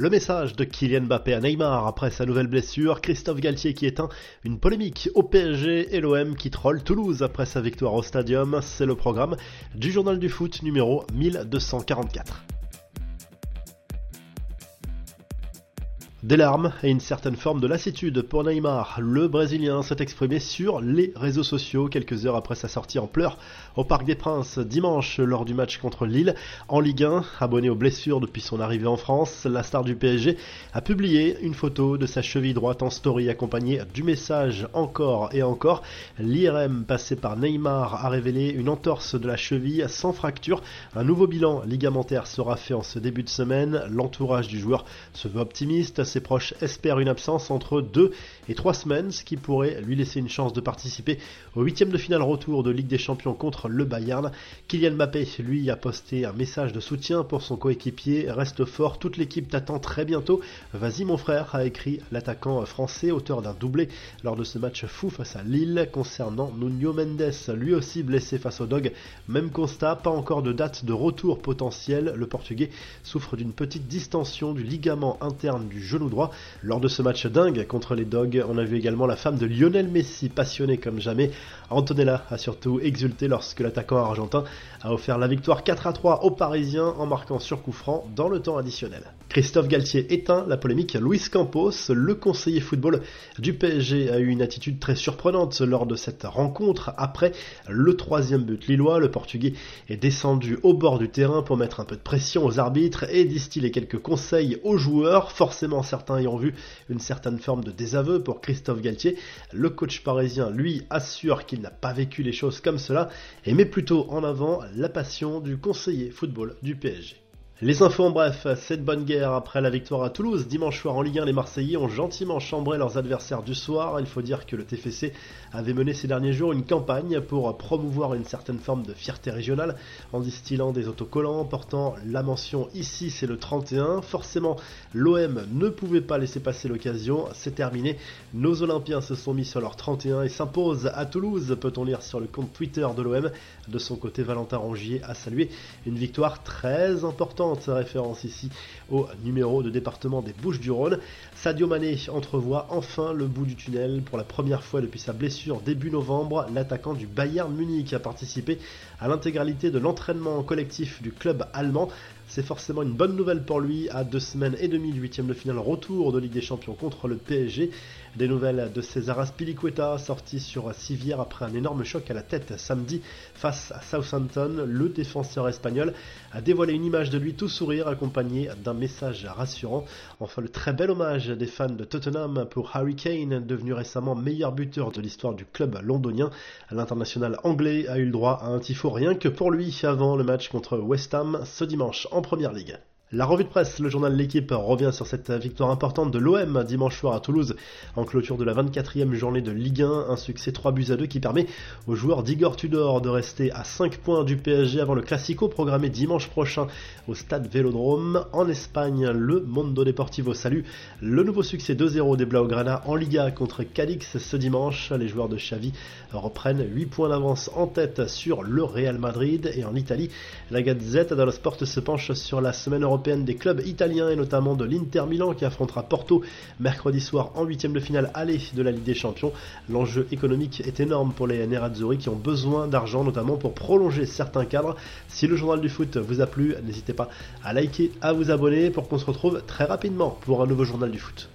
Le message de Kylian Mbappé à Neymar après sa nouvelle blessure, Christophe Galtier qui éteint une polémique au PSG et l'OM qui troll Toulouse après sa victoire au stadium, c'est le programme du journal du foot numéro 1244. Des larmes et une certaine forme de lassitude pour Neymar. Le Brésilien s'est exprimé sur les réseaux sociaux quelques heures après sa sortie en pleurs au Parc des Princes dimanche lors du match contre Lille en Ligue 1. Abonné aux blessures depuis son arrivée en France, la star du PSG a publié une photo de sa cheville droite en story accompagnée du message encore et encore. L'IRM passé par Neymar a révélé une entorse de la cheville sans fracture. Un nouveau bilan ligamentaire sera fait en ce début de semaine. L'entourage du joueur se veut optimiste ses proches espèrent une absence entre 2 et 3 semaines, ce qui pourrait lui laisser une chance de participer au huitième de finale retour de Ligue des Champions contre le Bayern. Kylian Mbappé, lui, a posté un message de soutien pour son coéquipier. Reste fort, toute l'équipe t'attend très bientôt. Vas-y mon frère, a écrit l'attaquant français, auteur d'un doublé lors de ce match fou face à Lille. Concernant Nuno Mendes, lui aussi blessé face au Dog, même constat, pas encore de date de retour potentiel. Le Portugais souffre d'une petite distension du ligament interne du genou Lors de ce match dingue contre les Dogs, on a vu également la femme de Lionel Messi passionnée comme jamais. Antonella a surtout exulté lorsque l'attaquant argentin a offert la victoire 4 à 3 aux Parisiens en marquant sur coup franc dans le temps additionnel. Christophe Galtier éteint la polémique. Luis Campos, le conseiller football du PSG, a eu une attitude très surprenante lors de cette rencontre. Après le troisième but lillois, le Portugais est descendu au bord du terrain pour mettre un peu de pression aux arbitres et distiller quelques conseils aux joueurs. Forcément, certains y ont vu une certaine forme de désaveu pour Christophe Galtier. Le coach parisien, lui, assure qu'il n'a pas vécu les choses comme cela et met plutôt en avant la passion du conseiller football du PSG. Les infos en bref, cette bonne guerre après la victoire à Toulouse. Dimanche soir en Ligue 1, les Marseillais ont gentiment chambré leurs adversaires du soir. Il faut dire que le TFC avait mené ces derniers jours une campagne pour promouvoir une certaine forme de fierté régionale en distillant des autocollants portant la mention ici c'est le 31. Forcément, l'OM ne pouvait pas laisser passer l'occasion. C'est terminé. Nos Olympiens se sont mis sur leur 31 et s'imposent à Toulouse, peut-on lire sur le compte Twitter de l'OM. De son côté, Valentin Rongier a salué une victoire très importante référence ici au numéro de département des Bouches-du-Rhône. Sadio Mané entrevoit enfin le bout du tunnel pour la première fois depuis sa blessure début novembre. L'attaquant du Bayern Munich a participé à l'intégralité de l'entraînement collectif du club allemand. C'est forcément une bonne nouvelle pour lui à deux semaines et demie huitième de finale retour de Ligue des Champions contre le PSG. Des nouvelles de César Aspilicueta sorti sur civière après un énorme choc à la tête samedi face à Southampton. Le défenseur espagnol a dévoilé une image de lui tout sourire accompagné d'un message rassurant. Enfin le très bel hommage des fans de Tottenham pour Harry Kane, devenu récemment meilleur buteur de l'histoire du club londonien. L'international anglais a eu le droit à un tifo rien que pour lui avant le match contre West Ham ce dimanche en Première Ligue. La revue de presse, le journal L'équipe revient sur cette victoire importante de l'OM dimanche soir à Toulouse en clôture de la 24e journée de Ligue 1, un succès 3 buts à 2 qui permet aux joueurs d'Igor Tudor de rester à 5 points du PSG avant le Classico programmé dimanche prochain au stade Vélodrome. En Espagne, le Mondo Deportivo salue le nouveau succès 2-0 des Blaugrana en Liga contre Cadix ce dimanche. Les joueurs de Xavi reprennent 8 points d'avance en tête sur le Real Madrid et en Italie, la Gazette dello Sport se penche sur la semaine des clubs italiens et notamment de l'Inter Milan qui affrontera Porto mercredi soir en huitième de finale aller de la Ligue des Champions. L'enjeu économique est énorme pour les Nerazzurri qui ont besoin d'argent notamment pour prolonger certains cadres. Si le journal du foot vous a plu, n'hésitez pas à liker, à vous abonner pour qu'on se retrouve très rapidement pour un nouveau journal du foot.